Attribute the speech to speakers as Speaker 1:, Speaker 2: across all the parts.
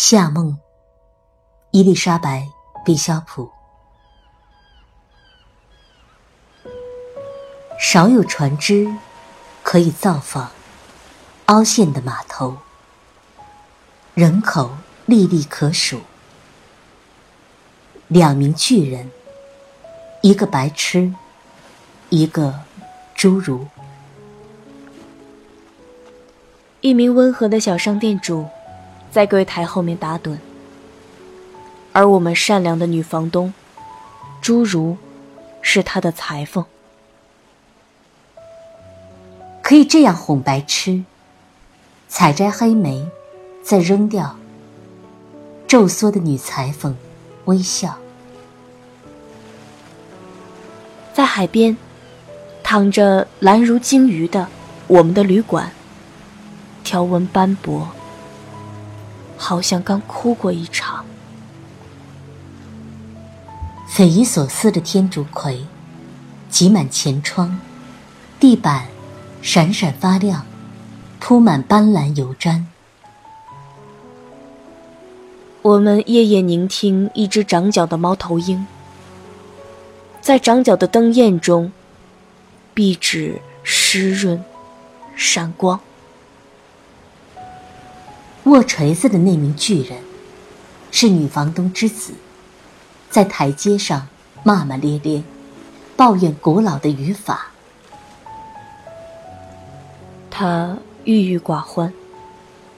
Speaker 1: 夏梦，伊丽莎白·毕肖普。少有船只可以造访凹陷的码头，人口历历可数。两名巨人，一个白痴，一个侏儒。
Speaker 2: 一名温和的小商店主。在柜台后面打盹，而我们善良的女房东，侏儒，是他的裁缝。
Speaker 1: 可以这样哄白痴，采摘黑莓，再扔掉。皱缩的女裁缝微笑，
Speaker 2: 在海边，躺着蓝如鲸鱼的我们的旅馆，条纹斑驳。好像刚哭过一场。
Speaker 1: 匪夷所思的天竺葵，挤满前窗，地板闪闪发亮，铺满斑斓油毡。
Speaker 2: 我们夜夜聆听一只长角的猫头鹰，在长角的灯焰中，壁纸湿润，闪光。
Speaker 1: 握锤子的那名巨人，是女房东之子，在台阶上骂骂咧咧，抱怨古老的语法。
Speaker 2: 他郁郁寡欢，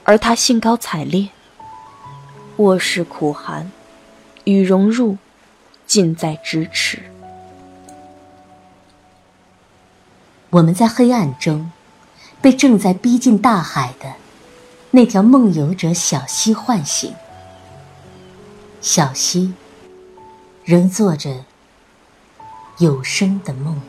Speaker 2: 而他兴高采烈。卧室苦寒，与融入近在咫尺。
Speaker 1: 我们在黑暗中，被正在逼近大海的。那条梦游者小溪唤醒，小溪仍做着有声的梦。